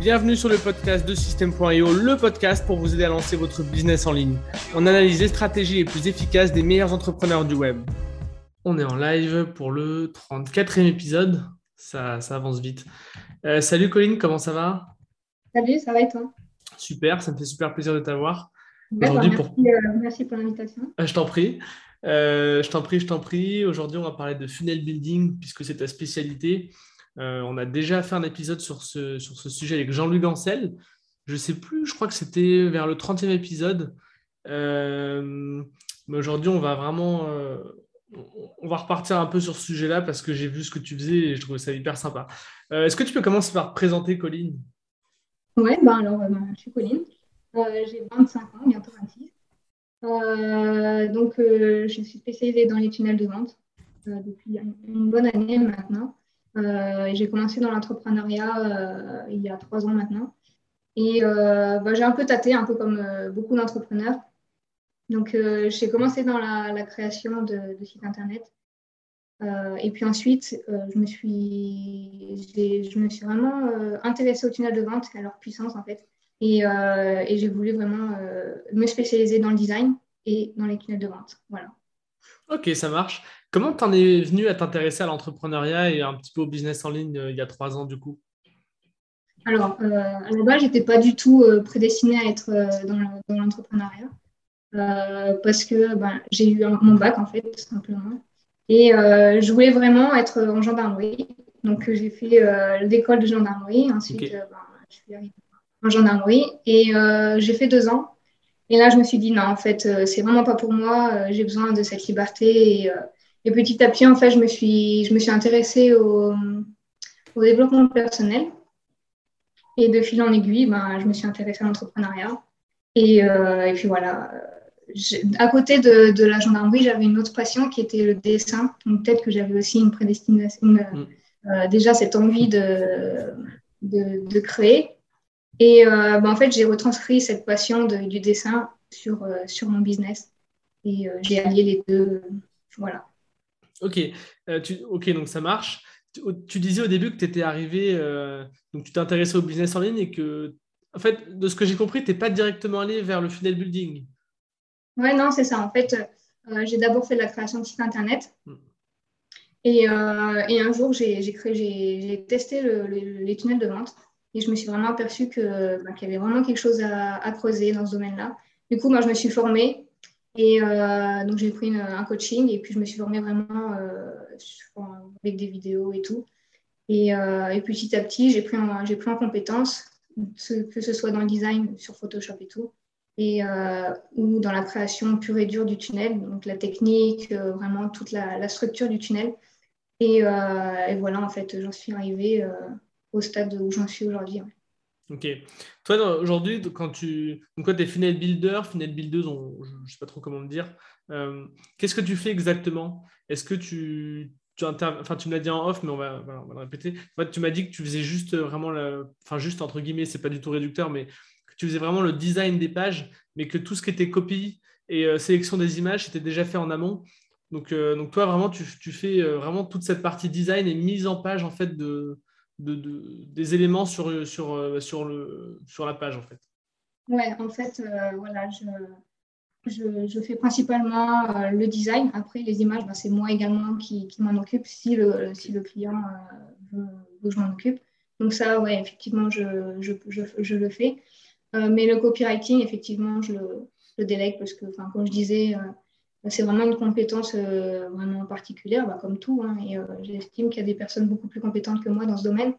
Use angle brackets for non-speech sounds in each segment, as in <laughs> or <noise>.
Bienvenue sur le podcast de System.io, le podcast pour vous aider à lancer votre business en ligne. On analyse les stratégies les plus efficaces des meilleurs entrepreneurs du web. On est en live pour le 34e épisode. Ça, ça avance vite. Euh, salut Colline, comment ça va? Salut, ça va et toi? Super, ça me fait super plaisir de t'avoir. Merci, pour... Euh, merci, pour l'invitation. Euh, je t'en prie. je t'en prie, je t'en prie. Aujourd'hui, on va parler de funnel building puisque c'est ta spécialité. Euh, on a déjà fait un épisode sur ce, sur ce sujet avec Jean-Luc Ancel. Je sais plus, je crois que c'était vers le 30e épisode. Euh, mais aujourd'hui, on va vraiment euh, on va repartir un peu sur ce sujet-là parce que j'ai vu ce que tu faisais et je trouvais ça hyper sympa. Est-ce que tu peux commencer par te présenter, Colline? Oui, ben alors, ben, je suis Colline. j'ai 25 ans, bientôt 26. donc, je suis spécialisée dans les tunnels de vente depuis une bonne année maintenant. Euh, j'ai commencé dans l'entrepreneuriat euh, il y a trois ans maintenant. Et euh, bah, j'ai un peu tâté, un peu comme beaucoup d'entrepreneurs. Donc, j'ai commencé dans la, création de, sites internet. et puis ensuite, je, me suis, je me suis vraiment intéressée au tunnel de vente, à leur puissance en fait. Et, et j'ai voulu vraiment me spécialiser dans le design et dans les tunnels de vente. Voilà. Ok, ça marche. Comment tu en es venu à t'intéresser à l'entrepreneuriat et un petit peu au business en ligne euh, il y a trois ans du coup? Alors, euh, à la base, je n'étais pas du tout euh, prédestinée à être dans l'entrepreneuriat parce que ben, j'ai eu mon bac en fait, tout simplement. Et je voulais vraiment être en gendarmerie. Donc, j'ai fait l'école de gendarmerie. Ensuite, ben, je suis arrivée en gendarmerie et j'ai fait deux ans. Et là, je me suis dit, non, en fait, c'est vraiment pas pour moi. J'ai besoin de cette liberté et et petit à petit, en fait, je me suis, je me suis intéressée au, développement personnel. Et de fil en aiguille, ben, je me suis intéressée à l'entrepreneuriat. Et, euh, et, puis voilà. À côté de, de la gendarmerie, j'avais une autre passion qui était le dessin. Donc peut-être que j'avais aussi une prédestination, mm. euh, déjà cette envie de, de, de créer. Et euh, ben, en fait, j'ai retranscrit cette passion du dessin sur, sur mon business. Et j'ai allié les deux. Voilà. Ok, euh, ok, donc ça marche. Tu, disais au début que tu étais arrivé, euh, donc tu t'intéressais au business en ligne et que, en fait, de ce que j'ai compris, tu n'es pas directement allé vers le funnel building. Ouais, non, c'est ça. En fait, euh, j'ai d'abord fait de la création de site internet. Hmm. Et, et, un jour, j'ai testé les tunnels de vente et je me suis vraiment aperçue bah, qu'il y avait vraiment quelque chose à, à creuser dans ce domaine-là. Du coup, moi, je me suis formée et euh, donc, j'ai pris un coaching et puis je me suis formée vraiment euh, avec des vidéos et tout. Et, euh, et petit à petit, j'ai pris, en, pris en compétence, que ce soit dans le design sur Photoshop et tout, et, ou dans la création pure et dure du tunnel, donc la technique, vraiment toute la, structure du tunnel. Et, voilà, en fait, j'en suis arrivée au stade où j'en suis aujourd'hui. Ok. Toi, aujourd'hui, quand tu. Donc, es funnel builder, funnel builder, je ne sais pas trop comment le dire. Euh, qu'est-ce que tu fais exactement? Est-ce que tu. tu Enfin, tu me l'as dit en off, mais on va, on le répéter. tu m'as dit que tu faisais juste euh, vraiment. Enfin, juste entre guillemets, c'est pas du tout réducteur, mais que tu faisais vraiment le design des pages, mais que tout ce qui était copie et euh, sélection des images, c'était déjà fait en amont. Donc, donc toi, vraiment, tu, tu fais vraiment toute cette partie design et mise en page en fait de, de, des éléments sur, sur, euh, sur, le, sur la page en fait Ouais, en fait, euh, voilà, je, je, je, fais principalement euh, le design. Après, les images, bah, c'est moi également qui, qui m'en occupe si le, si le client veut, que je m'en occupe. Donc ça, ouais, effectivement, je, je, je le fais. mais le copywriting, effectivement, je le délègue parce que, comme je disais, c'est vraiment une compétence euh, vraiment particulière, bah, comme tout. Hein, et euh, j'estime qu'il y a des personnes beaucoup plus compétentes que moi dans ce domaine.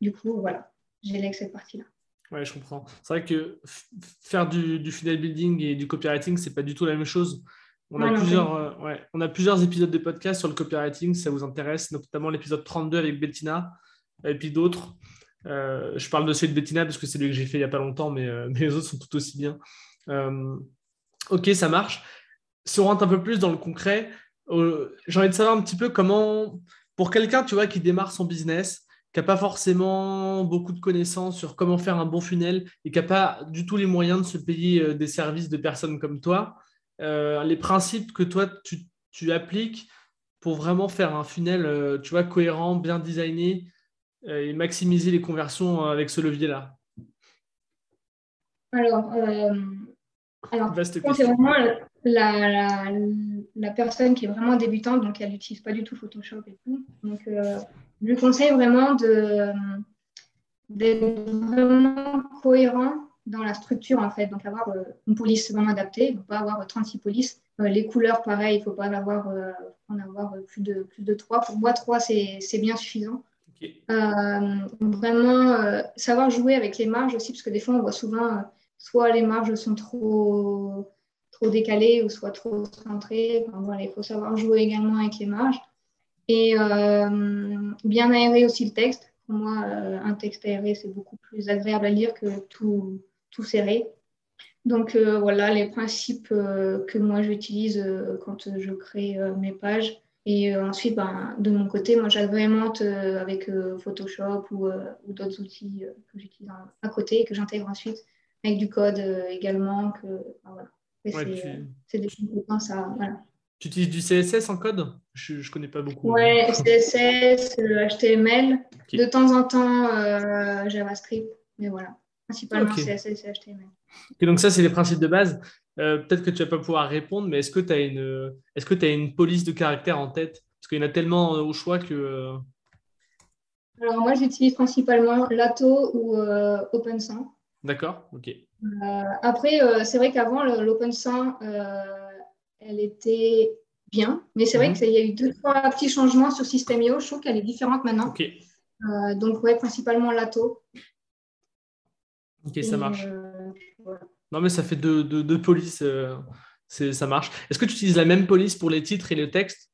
Du coup, voilà, j'élègue cette partie-là. Ouais, je comprends. C'est vrai que faire du, du, funnel building et du copywriting, c'est pas du tout la même chose. On a, plusieurs, euh, ouais, on a plusieurs épisodes de podcast sur le copywriting, si ça vous intéresse, notamment l'épisode 32 avec Bettina et puis d'autres. je parle de celui de Bettina parce que c'est lui que j'ai fait il n'y a pas longtemps, mais, <laughs> mais, les autres sont tout aussi bien. ok, ça marche si on rentre un peu plus dans le concret, euh, j'ai envie de savoir un petit peu comment, pour quelqu'un tu vois, qui démarre son business, qui n'a pas forcément beaucoup de connaissances sur comment faire un bon funnel et qui n'a pas du tout les moyens de se payer euh, des services de personnes comme toi, euh, les principes que toi tu, tu, appliques pour vraiment faire un funnel tu vois, cohérent, bien designé, et maximiser les conversions avec ce levier-là? Alors, alors c'est vraiment la, la, personne qui est vraiment débutante, donc elle n'utilise pas du tout Photoshop et tout. Donc, je lui conseille vraiment d'être vraiment cohérent dans la structure, en fait. Donc, avoir une police vraiment adaptée, ne pas avoir 36 polices. les couleurs, pareil, il ne faut pas en avoir, en avoir plus, de, plus de 3. Pour moi, 3, c'est bien suffisant. Euh, vraiment euh, savoir jouer avec les marges aussi, parce que des fois, on voit souvent euh, soit les marges sont trop, trop décalées ou soit trop centrées. voilà, il faut savoir jouer également avec les marges. Et bien aérer aussi le texte. Pour moi, un texte aéré, c'est beaucoup plus agréable à lire que tout, tout serré. Donc voilà les principes que moi j'utilise quand je crée mes pages. Et euh, ensuite, ben, de mon côté, moi, j'agrémente euh, avec euh, Photoshop ou, d'autres outils que j'utilise à côté et que j'intègre ensuite avec du code également. Voilà. C'est des compétences à. Voilà. Tu utilises du CSS en code? Je ne connais pas beaucoup. Ouais, CSS, HTML. De temps en temps, JavaScript. Mais voilà, principalement CSS et HTML. Et donc, ça, c'est les principes de base. Euh, peut-être que tu vas pas pouvoir répondre, mais est-ce que tu as une, que tu as une police de caractère en tête? Parce qu'il y en a tellement euh, au choix que. Euh, Alors moi, j'utilise principalement Lato ou euh, OpenSang. D'accord, ok. Après, c'est vrai qu'avant, l'OpenSang, elle était bien, mais c'est vrai mhm. qu'il y a eu deux, trois petits changements sur System.io. Je trouve qu'elle est différente maintenant. Donc, ouais, principalement Lato. Ok, ça marche. Non, mais ça fait deux, deux, polices, euh, ça marche. Est-ce que tu utilises la même police pour les titres et le texte?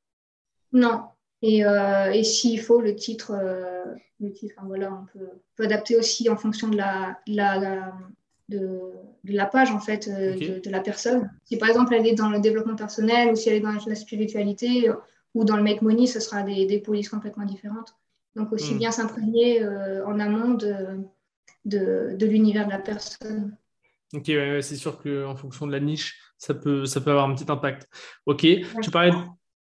Non. Et, euh, et s'il faut, le titre, euh, le titre voilà, on peut, adapter aussi en fonction de la, la, de, la page en fait, de, la personne. Si par exemple elle est dans le développement personnel ou si elle est dans la spiritualité ou dans le make money, ce sera des, des polices complètement différentes. Donc aussi hmm. bien s'imprégner en amont de, de, de l'univers de la personne. Ok, c'est sûr qu'en fonction de la niche, ça peut, ça peut avoir un petit impact. Ok, tu parlais.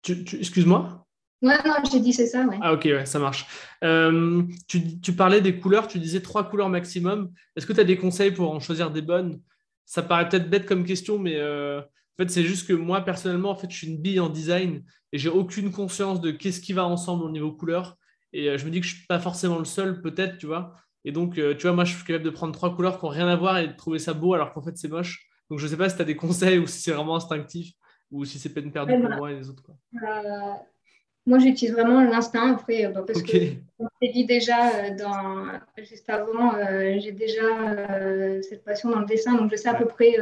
Excuse-moi? Ouais, non, j'ai dit c'est ça, ouais. Ah, ok, ouais, ça marche. Euh, tu, tu, parlais des couleurs, tu disais trois couleurs maximum. Est-ce que tu as des conseils pour en choisir des bonnes? Ça paraît peut-être bête comme question, mais euh, en fait, c'est juste que moi, personnellement, en fait, je suis une bille en design et j'ai aucune conscience de qu'est-ce qui va ensemble au niveau couleur. Et euh, je me dis que je ne suis pas forcément le seul, peut-être, tu vois. Et donc, tu vois, moi, je suis capable de prendre trois couleurs qui n'ont rien à voir et de trouver ça beau alors qu'en fait, c'est moche. Donc, je ne sais pas si tu as des conseils <laughs> ou si c'est vraiment instinctif ou si c'est peine perdue pour moi et les autres. Quoi. Euh, moi, j'utilise vraiment l'instinct après, euh, bah, parce que, comme je dit déjà, dans, juste avant, j'ai déjà cette passion dans le dessin, donc je sais à peu près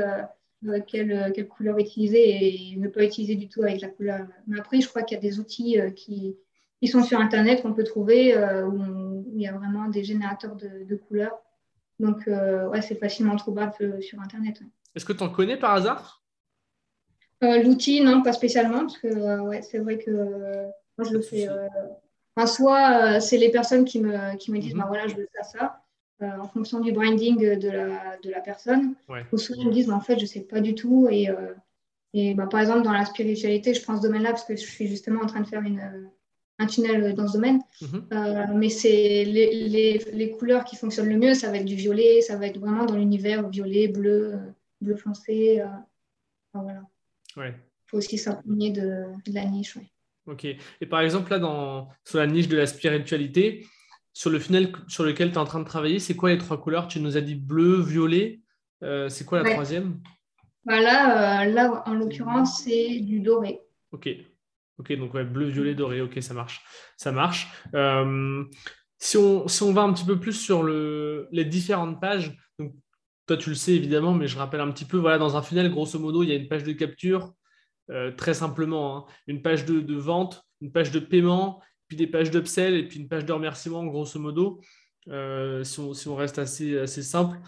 quelle, quelle, couleur utiliser et ne pas utiliser du tout avec la couleur. Mais après, je crois qu'il y a des outils qui, qui sont sur Internet qu'on peut trouver où il y a vraiment des générateurs de, couleurs. Donc, euh, ouais, c'est facilement trouvable euh, sur Internet. Est-ce que tu en connais par hasard? Euh, L'outil, non, pas spécialement, parce que ouais, c'est vrai que moi, je le fais. soit c'est les personnes qui me, qui me disent, mhm. bah, voilà, je veux faire ça, en fonction du branding de la, de la personne. Ou soit ils me disent, bah, en fait, je ne sais pas du tout. Et, et bah, par exemple, dans la spiritualité, je prends ce domaine-là parce que je suis justement en train de faire une, un tunnel dans ce domaine. Mhm. Euh, mais c'est les, les, les, couleurs qui fonctionnent le mieux, ça va être du violet, ça va être vraiment dans l'univers violet, bleu, euh, bleu foncé. Euh, voilà. Ouais. Il faut aussi s'imprégner de, de, la niche. Ok. Et par exemple, là, dans, sur la niche de la spiritualité, sur le funnel sur lequel tu es en train de travailler, c'est quoi les trois couleurs? Tu nous as dit bleu, violet. c'est quoi la troisième? Bah là, là, en l'occurrence, c'est du doré. Ok. Ok, donc bleu, violet, doré, ok, ça marche. Ça marche. Euh, si, on, si, on, va un petit peu plus sur le, les différentes pages, donc toi tu le sais évidemment, mais je rappelle un petit peu, voilà, dans un funnel, grosso modo, il y a une page de capture, euh, très simplement, hein. une page de, vente, une page de paiement, puis des pages d'upsell et puis une page de remerciement, grosso modo, euh, si, on, reste assez, simple.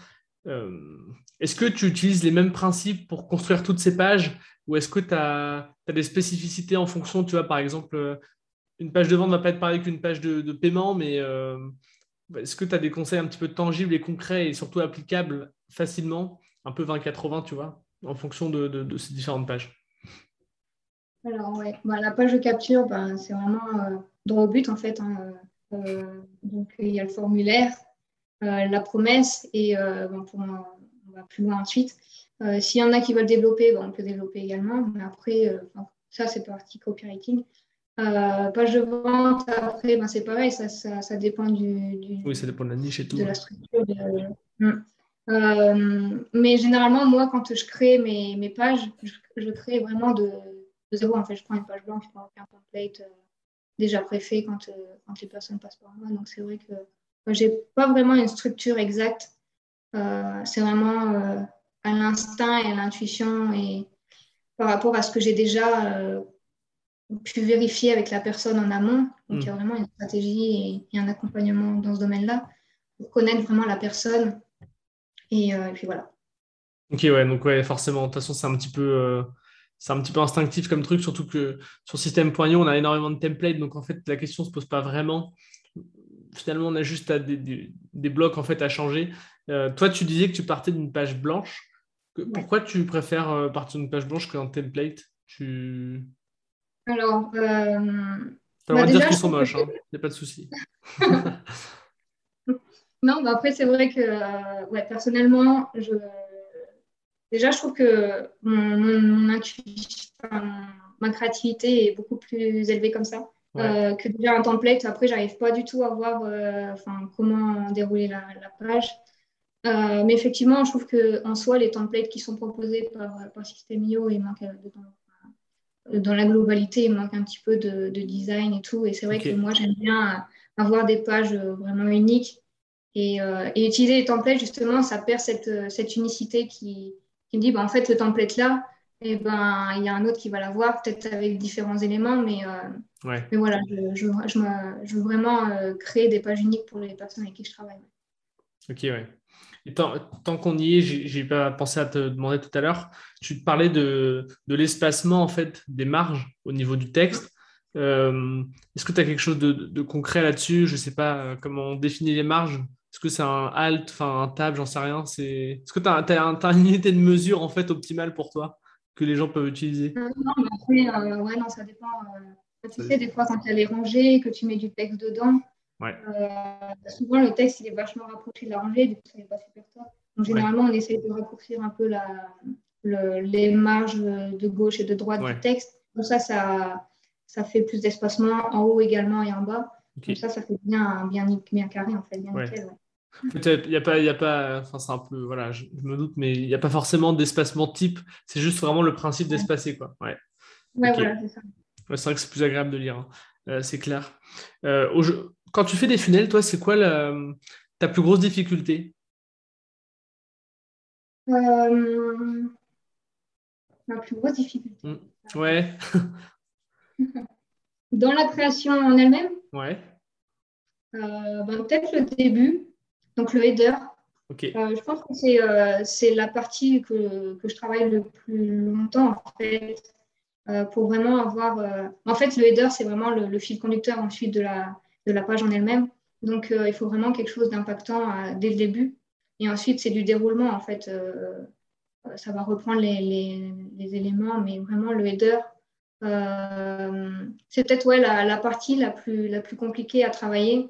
Est-ce que tu utilises les mêmes principes pour construire toutes ces pages ou est-ce que tu as, des spécificités en fonction, tu vois, par exemple, euh, une page de vente ne va pas être pareille qu'une page de, paiement, mais euh, est-ce que tu as des conseils un petit peu tangibles et concrets et surtout applicables facilement, un peu 20-80, tu vois, en fonction de, ces différentes pages? Alors, ouais, bah, la page de capture, bah, c'est vraiment euh, droit au but, en fait. Hein. donc, il y a le formulaire, la promesse et bon, pour, on va plus loin ensuite. S'il y en a qui veulent développer, on peut développer également. Mais après, ça, c'est partie copywriting. Euh, page de vente, après, ben, c'est pareil, ça, ça, dépend du, Oui, ça dépend de la niche et tout. De la structure. Euh, mais généralement, moi, quand je crée mes, mes pages, je, crée vraiment de, de, zéro. En fait, je prends une page blanche, je prends un template euh, déjà préfet quand, quand les personnes passent par moi. Donc, c'est vrai que je n'ai pas vraiment une structure exacte. c'est vraiment à l'instinct et à l'intuition et par rapport à ce que j'ai déjà pu vérifier avec la personne en amont. Donc, il y a hmm. vraiment une stratégie et, un accompagnement dans ce domaine-là pour connaître vraiment la personne. Et, euh, puis voilà. Ok, ouais, donc ouais, forcément, de toute façon, c'est un petit peu. Euh, c'est un petit peu instinctif comme truc, surtout que sur System.io, on a énormément de templates, donc en fait, la question ne se pose pas vraiment. Finalement, on a juste des, des, blocs en fait, à changer. Euh, toi, tu disais que tu partais d'une page blanche. Pourquoi tu préfères partir d'une page blanche qu'un template? Tu... Alors, euh, on va bah, dire qu'ils sont moches, il hein. n'y a pas de souci. <laughs> non, bah après, c'est vrai que euh, ouais, personnellement, je... déjà, je trouve que mon, ma créativité est beaucoup plus élevée comme ça. Euh, que déjà un template. Après, j'arrive pas du tout à voir euh, comment dérouler la, page. mais effectivement, je trouve qu'en soi, les templates qui sont proposés par, par System.io, ils manquent dans la globalité, il manque un petit peu de, design et tout. Et c'est vrai que moi, j'aime bien avoir des pages vraiment uniques. Et, euh, utiliser les templates, justement, ça perd cette, cette unicité qui, me dit, bah, en fait, le template là, et eh ben, il y a un autre qui va l'avoir, peut-être avec différents éléments, mais, euh, mais voilà, je, je, je, veux vraiment euh, créer des pages uniques pour les personnes avec qui je travaille. Ok, ouais tant, qu'on y est, j'ai pas pensé à te demander tout à l'heure. Tu te parlais de, l'espacement en fait des marges au niveau du texte. Euh, est-ce que tu as quelque chose de, concret là-dessus? Je ne sais pas comment on définit les marges? Est-ce que c'est un alt, enfin un tab, j'en sais rien. Est-ce que tu as, une unité de mesure en fait optimale pour toi que les gens peuvent utiliser? Euh, Non, mais après, ouais, non, ça dépend. tu sais, des fois, quand tu as les rangées, que tu mets du texte dedans, euh, souvent, le texte, il est vachement rapproché de la rangée, du coup, ça n'est pas super top. Donc, généralement, on essaye de raccourcir un peu la, les marges de gauche et de droite du texte. Donc, ça, ça, ça fait plus d'espacement en haut également et en bas. Donc, ça, ça fait bien, bien, bien carré, en fait, bien nickel. Peut-être, il n'y a pas, y a pas, enfin c'est un peu, voilà, je, me doute, mais il n'y a pas forcément d'espacement type. C'est juste vraiment le principe d'espacer, quoi. Ouais. Ouais, voilà, c'est ça. c'est vrai que c'est plus agréable de lire, hein. euh, c'est clair. Euh, au jeu, quand tu fais des funnels, toi, c'est quoi ta plus grosse difficulté? Euh, Ma plus grosse difficulté. Hmm. Ouais. <laughs> Dans la création en elle-même? Ouais. Euh, ben, peut-être le début, donc le header. Euh, je pense que c'est la partie que, je travaille le plus longtemps, en fait, pour vraiment avoir. En fait, le header, c'est vraiment le, fil conducteur ensuite de la, de la page en elle-même. Donc, euh, il faut vraiment quelque chose d'impactant euh, dès le début. Et ensuite, c'est du déroulement, en fait. Euh, ça va reprendre les, éléments, mais vraiment, le header, c'est peut-être ouais, la, partie la plus, la plus compliquée à travailler.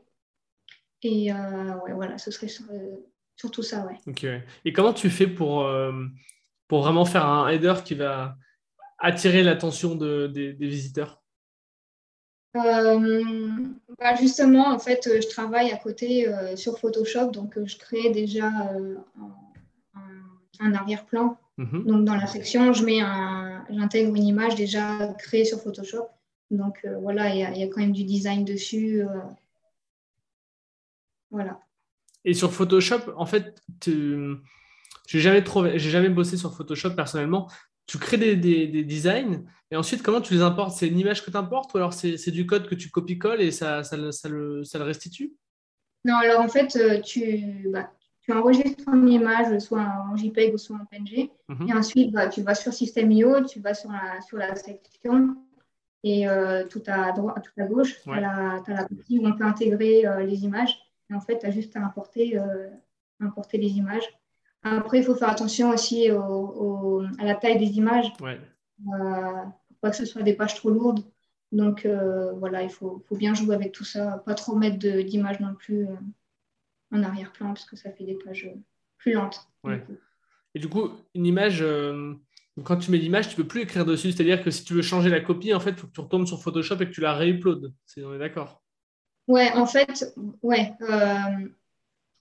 Et ouais, voilà, ce serait surtout ça, ouais. Ok. Et comment tu fais pour, pour vraiment faire un header qui va attirer l'attention des visiteurs? Euh, bah, justement, en fait, je travaille à côté euh, sur Photoshop, donc euh, je crée déjà un, arrière-plan. Mhm. Donc dans la section, je mets un, j'intègre une image déjà créée sur Photoshop. Donc voilà, il y, a quand même du design dessus. Voilà. Et sur Photoshop, en fait, tu... j'ai jamais jamais bossé sur Photoshop personnellement. Tu crées des, designs et ensuite, comment tu les importes? C'est une image que tu importes ou alors c'est du code que tu copies-colles et ça, ça, le, restitue? Non, alors en fait, euh, tu, bah, tu enregistres ton image soit en JPEG ou soit en PNG mhm. et ensuite, bah, tu vas sur System.io, tu vas sur la, sur la section et euh, tout, à droite, tout à gauche, tu as, la partie où on peut intégrer euh, les images et en fait, tu as juste à importer, importer les images. Après, il faut faire attention aussi à la taille des images. Ouais. Euh, pour pas que ce soit des pages trop lourdes Donc voilà, il faut, faut, bien jouer avec tout ça, pas trop mettre d'image non plus en arrière-plan parce que ça fait des pages plus lentes. Et du coup, une image, quand tu mets l'image, tu peux plus écrire dessus. C'est-à-dire que si tu veux changer la copie, en fait, il faut que tu retournes sur Photoshop et que tu la réuploades. On est d'accord Ouais, en fait, ouais.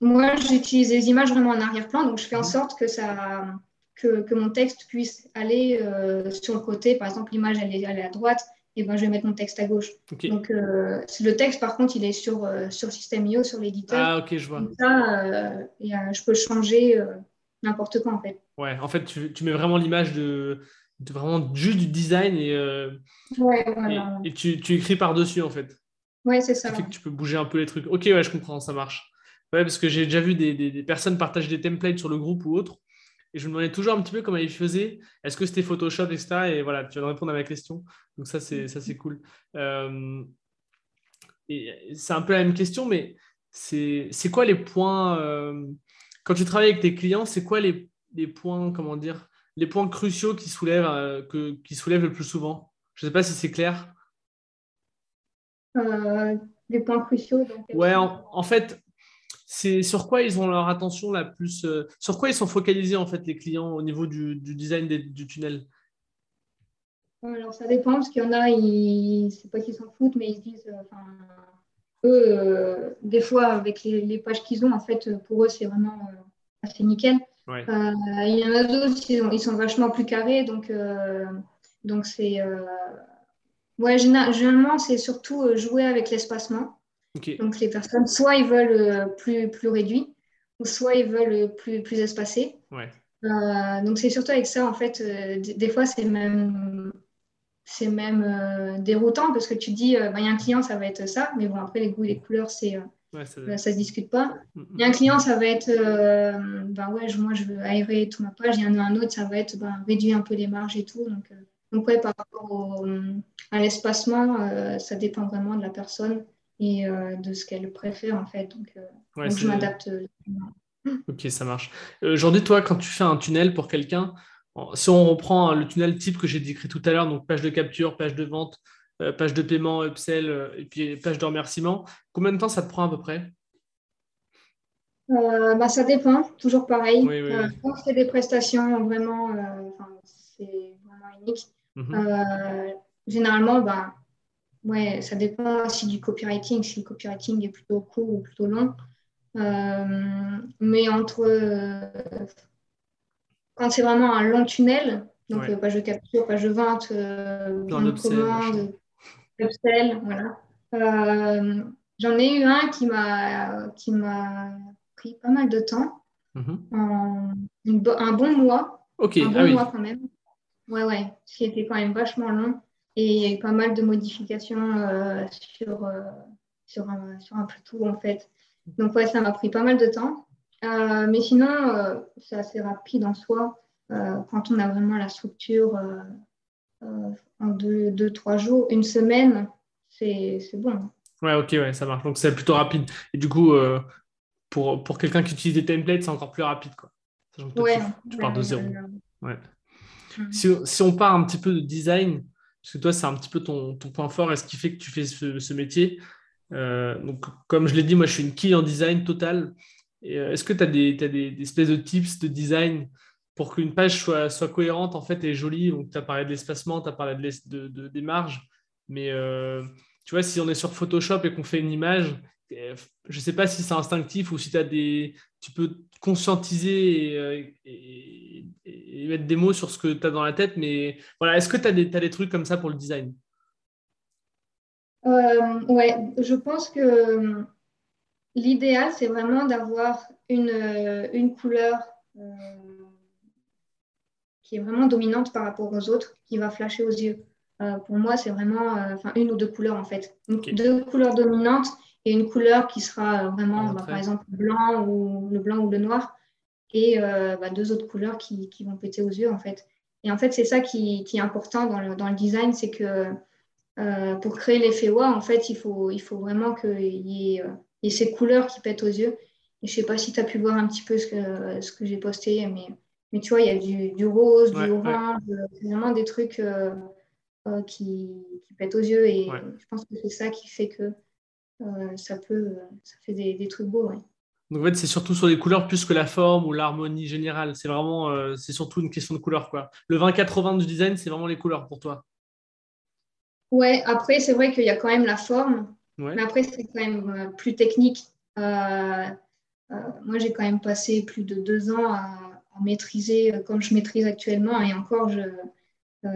Moi, j'utilise les images vraiment en arrière-plan, donc je fais en mhm. sorte que, ça, que, mon texte puisse aller euh, sur le côté. Par exemple, l'image, elle est, à droite, et ben, je vais mettre mon texte à gauche. Donc, euh, le texte, par contre, il est sur, euh, sur System.io, sur l'éditeur. Ah, ok, je vois. Donc ça, je peux changer n'importe quoi, en fait. Ouais, en fait, tu, tu mets vraiment l'image de, de, vraiment juste du design et, ouais, voilà. et, tu, tu, écris par-dessus, en fait. Ouais, c'est ça. fait que tu peux bouger un peu les trucs. Ok, ouais, je comprends, ça marche. Ouais, parce que j'ai déjà vu des, personnes partager des templates sur le groupe ou autre. Et je me demandais toujours un petit peu comment ils faisaient. Est-ce que c'était Photoshop, etc. Et voilà, tu viens de répondre à ma question. Donc ça, c'est, ça, c'est cool. Euh, et c'est un peu la même question, mais c'est, c'est quoi les points... Euh, quand tu travailles avec tes clients, c'est quoi les, les, points, comment dire, les points cruciaux qui soulèvent, euh, que, qui soulèvent le plus souvent? Je ne sais pas si c'est clair. Les points cruciaux. ouais, en, fait, c'est sur quoi ils ont leur attention la plus. Euh, sur quoi ils sont focalisés en fait les clients au niveau du, design du tunnel? Alors ça dépend parce qu'il y en a, ils, c'est pas qu'ils s'en foutent, mais ils se disent, euh, eux, euh, des fois avec les, pages qu'ils ont, en fait, pour eux c'est vraiment assez nickel. il y en a d'autres, ils, sont vachement plus carrés, donc donc c'est ouais généralement c'est surtout jouer avec l'espacement. Donc les personnes, soit ils veulent euh, plus, plus réduit, ou soit ils veulent plus, plus espacé. Euh, donc c'est surtout avec ça, en fait, euh, des fois c'est même, c'est même déroutant parce que tu dis, bah, il y a un client, ça va être ça, mais bon, après les goûts et les couleurs, c'est, ça, se discute pas. Mm, mm. Il y a un client, ça va être, bah ouais, moi je veux aérer toute ma page, il y en a un autre, ça va être bah, réduire un peu les marges et tout. Donc, donc ouais, par rapport à l'espacement, ça dépend vraiment de la personne et euh, de ce qu'elle préfère en fait. Donc, euh, je m'adapte. Euh, <gasps> ok, ça marche. Aujourd'hui, toi, quand tu fais un tunnel pour quelqu'un, si on reprend le tunnel type que j'ai décrit tout à l'heure, donc page de capture, page de vente, page de paiement, upsell et puis page de remerciement, combien de temps ça te prend à peu près? Bah, ça dépend, toujours pareil. quand c'est des prestations vraiment, c'est vraiment unique, mhm. Généralement, bah, Ouais, ça dépend aussi du copywriting, si le copywriting est plutôt court ou plutôt long. Euh, mais entre. Euh, quand c'est vraiment un long tunnel, donc euh, page de capture, page de vente, plan de commande, upsell, voilà. J'en ai eu un qui m'a qui m'a pris pas mal de temps, mm-hmm. un bon mois, Ok, un bon ah mois quand même. Ouais, ouais, qui était quand même vachement long. Et il y a eu pas mal de modifications euh, sur, euh, sur, un, sur un peu tout, en fait. Donc, ouais, ça m'a pris pas mal de temps. Euh, mais sinon, c'est assez rapide en soi. quand on a vraiment la structure en deux, deux, trois jours, une semaine, c'est bon. Ouais, ok, ouais, ça marche. Donc, c'est plutôt rapide. Et du coup, pour, pour quelqu'un qui utilise des templates, c'est encore plus rapide. Quoi. Ouais, tu, pars de zéro. Ouais. Si, si, on part un petit peu de design, parce que toi, c'est un petit peu ton, point fort et ce qui fait que tu fais ce, métier. Euh, donc, comme je l'ai dit, moi, je suis une quille en design total. Euh, est-ce que tu as, des, des, espèces de tips de design pour qu'une page soit, soit, cohérente en fait et jolie? Donc, tu as parlé de l'espacement, tu as parlé de, de, des marges. Mais euh, tu vois, si on est sur Photoshop et qu'on fait une image, je ne sais pas si c'est instinctif ou si as des, tu peux conscientiser et, mettre des mots sur ce que tu as dans la tête. Mais voilà, est-ce que tu as, des trucs comme ça pour le design? Euh, Ouais, je pense que euh, l'idéal, c'est vraiment d'avoir une, euh, une couleur qui est vraiment dominante par rapport aux autres, qui va flasher aux yeux. pour moi, c'est vraiment une ou deux couleurs en fait. Deux couleurs dominantes et une couleur qui sera vraiment, bah, par exemple, blanc ou le blanc ou le noir, et euh, bah, deux autres couleurs qui, qui, vont péter aux yeux, en fait. Et en fait, c'est ça qui, qui, est important dans le, dans le design, c'est que euh, pour créer l'effet wow, en fait, il faut, il faut vraiment qu'il y, ait, y ait ces couleurs qui pètent aux yeux. Et je ne sais pas si tu as pu voir un petit peu ce que, ce que j'ai posté, mais, mais tu vois, il y a du, du rose, du orange, vraiment des trucs... Euh, qui, qui pètent aux yeux. Et je pense que c'est ça qui fait que ça peut, ça fait des, des trucs beaux. Donc en fait, c'est surtout sur les couleurs plus que la forme ou l'harmonie générale. C'est vraiment, c'est surtout une question de couleur, quoi. Le 20-80 du design, c'est vraiment les couleurs pour toi. Ouais, après, c'est vrai qu'il y a quand même la forme. Mais après, c'est quand même plus technique. Euh, moi, j'ai quand même passé plus de deux ans à, maîtriser euh, comme je maîtrise actuellement. Et encore, je, euh,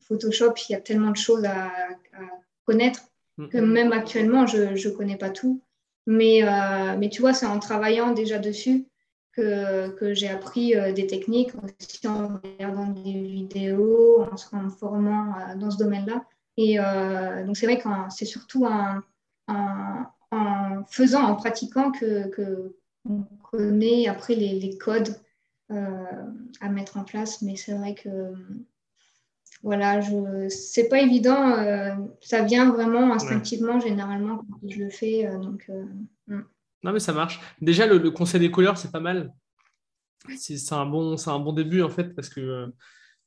Photoshop, il y a tellement de choses à, connaître. Que même actuellement, je ne connais pas tout. Mais, mais tu vois, c'est en travaillant déjà dessus que, que j'ai appris des techniques, aussi en regardant des vidéos, en, me formant dans ce domaine-là. Et donc, c'est vrai que c'est surtout un, en faisant, en pratiquant que, que on connaît après les, codes euh, à mettre en place. Mais c'est vrai que voilà, je c'est pas évident. Euh, ça vient vraiment instinctivement généralement quand je le fais. Euh, donc, hmm. Non, mais ça marche. Déjà, le, conseil des couleurs, c'est pas mal. C'est un, bon, un bon début, en fait, parce que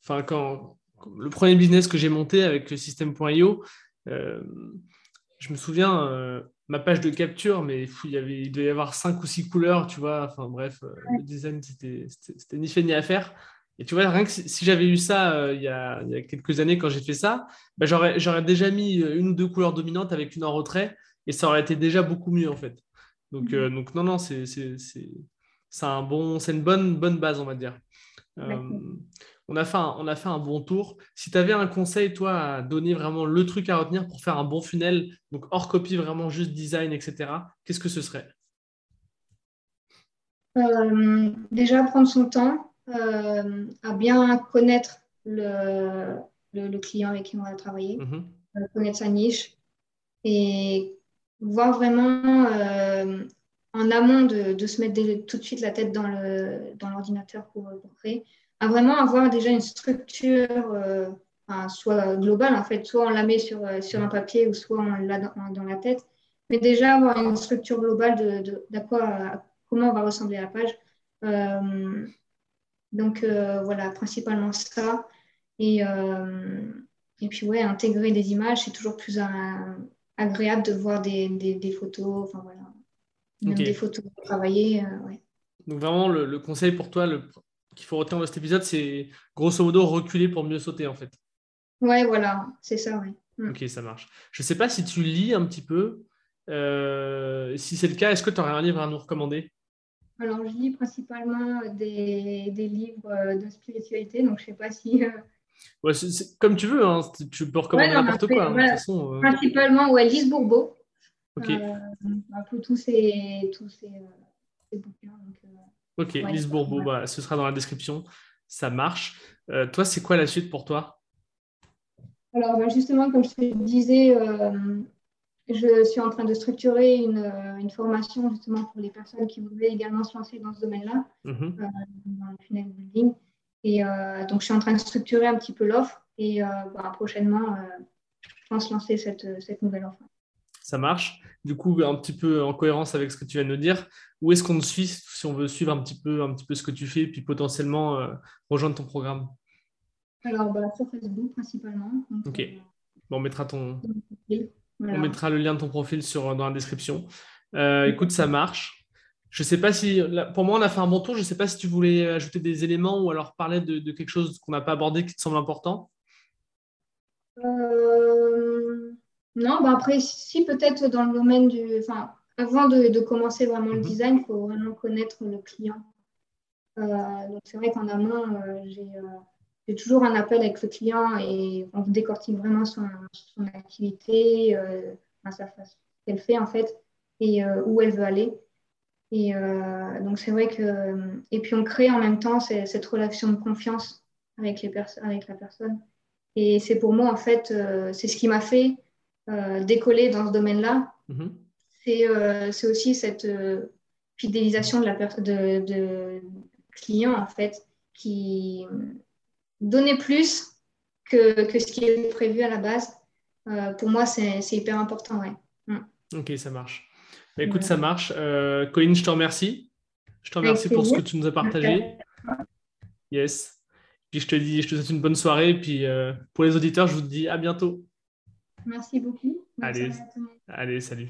enfin, quand le premier business que j'ai monté avec le système.io, je me souviens, ma page de capture, mais il, y avait, il devait y avoir cinq ou six couleurs, tu vois. Enfin bref, euh, le design, c'était ni fait ni à faire. Et tu vois, rien que si, j'avais eu ça euh, il, y a, il, y a, quelques années quand j'ai fait ça, bah, j'aurais déjà mis euh, une ou deux couleurs dominantes avec une en retrait et ça aurait été déjà beaucoup mieux en fait. Donc, mhm. donc non, non, c'est un bon, une bonne, bonne base, on va dire on a fait un, on a fait un bon tour. Si tu avais un conseil, toi, à donner vraiment le truc à retenir pour faire un bon funnel, donc hors copie, vraiment juste design, etc., qu'est-ce que ce serait? Euh, Déjà, prendre son temps euh, à bien connaître le, le, client avec qui on va travailler, euh, connaître sa niche et voir vraiment en amont de, se mettre tout de suite la tête dans l'ordinateur dans pour, pour créer à vraiment avoir déjà une structure, euh, soit globale en fait, soit on la met sur, euh, sur un papier ou soit on l'a dans, la tête, mais déjà avoir une structure globale de, de, quoi, comment va ressembler la page. Euh, donc voilà, principalement ça. Et, et puis ouais, intégrer des images, c'est toujours plus agréable de voir des, des, photos, enfin voilà, même des photos travailler. Ouais. Donc vraiment, le, le, conseil pour toi, le, qu'il faut retenir de cet épisode, c'est grosso modo reculer pour mieux sauter en fait. Ouais, voilà, c'est ça, oui. Mm. Ok, ça marche. Je ne sais pas si tu lis un petit peu. Euh, si c'est le cas, est-ce que tu aurais un livre à nous recommander? Alors, je lis principalement des, livres euh, de spiritualité, donc je ne sais pas si. Euh, ouais, comme tu veux, hein. tu peux recommander n'importe quoi. Hein, principalement, ouais, Lise Bourbeau. Ok. un peu tous ces, tous ces, bouquins. Ok, Lise Bourbeau, bah, ce sera dans la description. Ça marche. Euh, toi, c'est quoi la suite pour toi? Alors, bah, justement, comme je te disais, euh, je suis en train de structurer euh, une, formation justement pour les personnes qui voudraient également se lancer dans ce domaine-là, mhm. dans le funnel building. Et donc, je suis en train de structurer un petit peu l'offre et bah, prochainement, je pense lancer cette, cette nouvelle offre ça marche. Du coup, un petit peu en cohérence avec ce que tu viens de nous dire, où est-ce qu'on te suit si on veut suivre un petit peu, un petit peu ce que tu fais et puis potentiellement euh, rejoindre ton programme? Alors, bah, sur Facebook principalement. ok. Euh, bon, on mettra ton. On mettra le lien de ton profil sur, dans la description. Euh, écoute, ça marche. Je sais pas si, pour moi, on a fait un bon tour. Je ne sais pas si tu voulais ajouter des éléments ou alors parler de, de quelque chose qu'on n'a pas abordé qui te semble important. Non, bah après, si peut-être dans le domaine du. Enfin, avant de, commencer vraiment le mhm. design, il faut vraiment connaître le client. Euh, donc, c'est vrai qu'en amont, euh, euh, j'ai toujours un appel avec le client et on décortique vraiment son, activité, sa façon, qu'elle fait en fait, et où elle veut aller. Et donc, c'est vrai que. Et puis, on crée en même temps cette relation de confiance avec, les avec la personne. Et c'est pour moi, en fait, c'est ce qui m'a fait euh, décoller dans ce domaine-là, euh, c'est aussi cette euh, fidélisation de la de, de client, en fait, qui donnait plus que, que, ce qui est prévu à la base. pour moi, c'est hyper important. Ouais. Mm. Ok, ça marche. Bah, écoute, ça marche. Colline, je te remercie. Je te remercie pour ce que tu nous as partagé. Yes. Puis je te dis, je te souhaite une bonne soirée. Puis pour les auditeurs, je vous dis à bientôt. Merci beaucoup. allez, allez, salut.